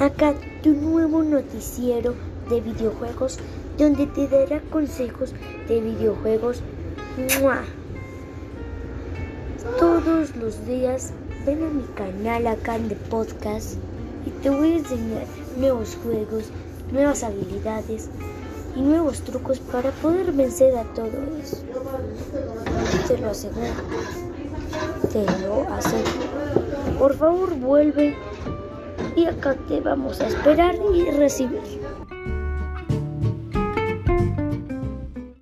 Acá tu nuevo noticiero de videojuegos donde te dará consejos de videojuegos. Todos los días ven a mi canal acá en The Podcast y te voy a enseñar nuevos juegos, nuevas habilidades y nuevos trucos para poder vencer a todo eso. Te lo aseguro. Te lo aseguro. Por favor, vuelve y acá te vamos a esperar y recibir.